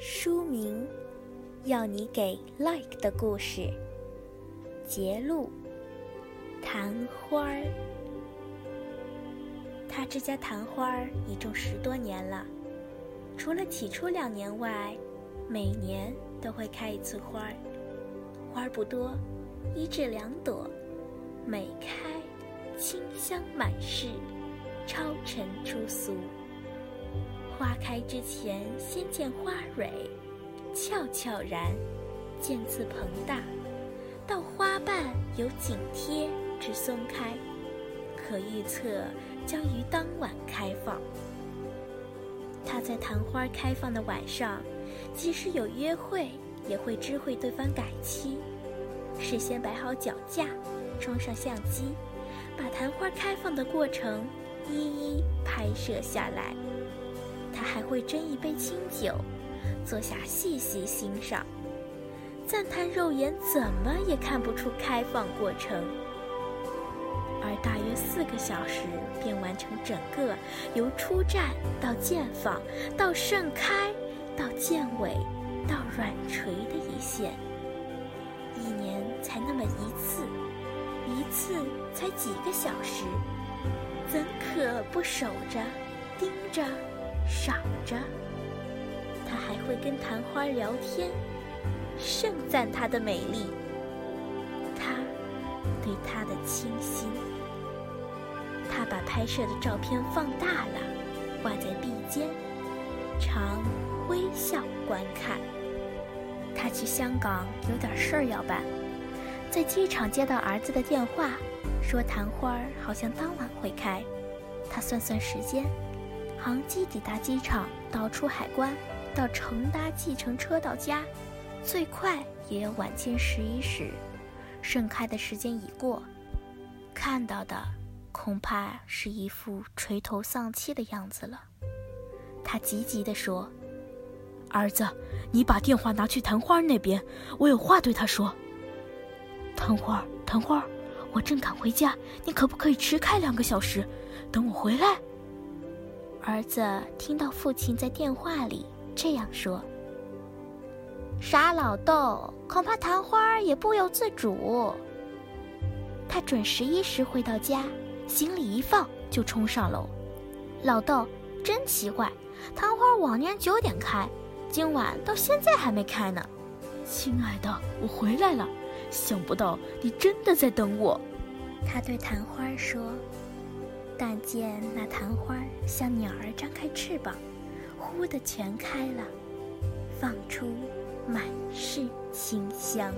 书名：要你给 like 的故事。节录：昙花儿。他这家昙花儿已种十多年了，除了起初两年外，每年都会开一次花儿。花儿不多，一至两朵，每开清香满室，超尘出俗。花开之前，先见花蕊，悄悄然，渐次膨大，到花瓣由紧贴至松开，可预测将于当晚开放。他在昙花开放的晚上，即使有约会，也会知会对方改期，事先摆好脚架，装上相机，把昙花开放的过程一一拍摄下来。会斟一杯清酒，坐下细细欣赏，赞叹肉眼怎么也看不出开放过程。而大约四个小时便完成整个由初绽到渐放到盛开到渐萎到软垂的一线。一年才那么一次，一次才几个小时，怎可不守着、盯着？赏着，他还会跟昙花聊天，盛赞它的美丽，他对它的倾心。他把拍摄的照片放大了，挂在壁间，常微笑观看。他去香港有点事儿要办，在机场接到儿子的电话，说昙花好像当晚会开。他算算时间。航机抵达机场，到出海关，到乘搭计程车到家，最快也要晚间十一时。盛开的时间已过，看到的恐怕是一副垂头丧气的样子了。他急急地说：“儿子，你把电话拿去昙花那边，我有话对他说。”昙花，昙花，我正赶回家，你可不可以迟开两个小时，等我回来？儿子听到父亲在电话里这样说：“傻老豆，恐怕昙花也不由自主。”他准十一时回到家，行李一放就冲上楼。老豆，真奇怪，昙花往年九点开，今晚到现在还没开呢。亲爱的，我回来了，想不到你真的在等我。他对昙花说。但见那昙花像鸟儿张开翅膀，忽地全开了，放出满是馨香。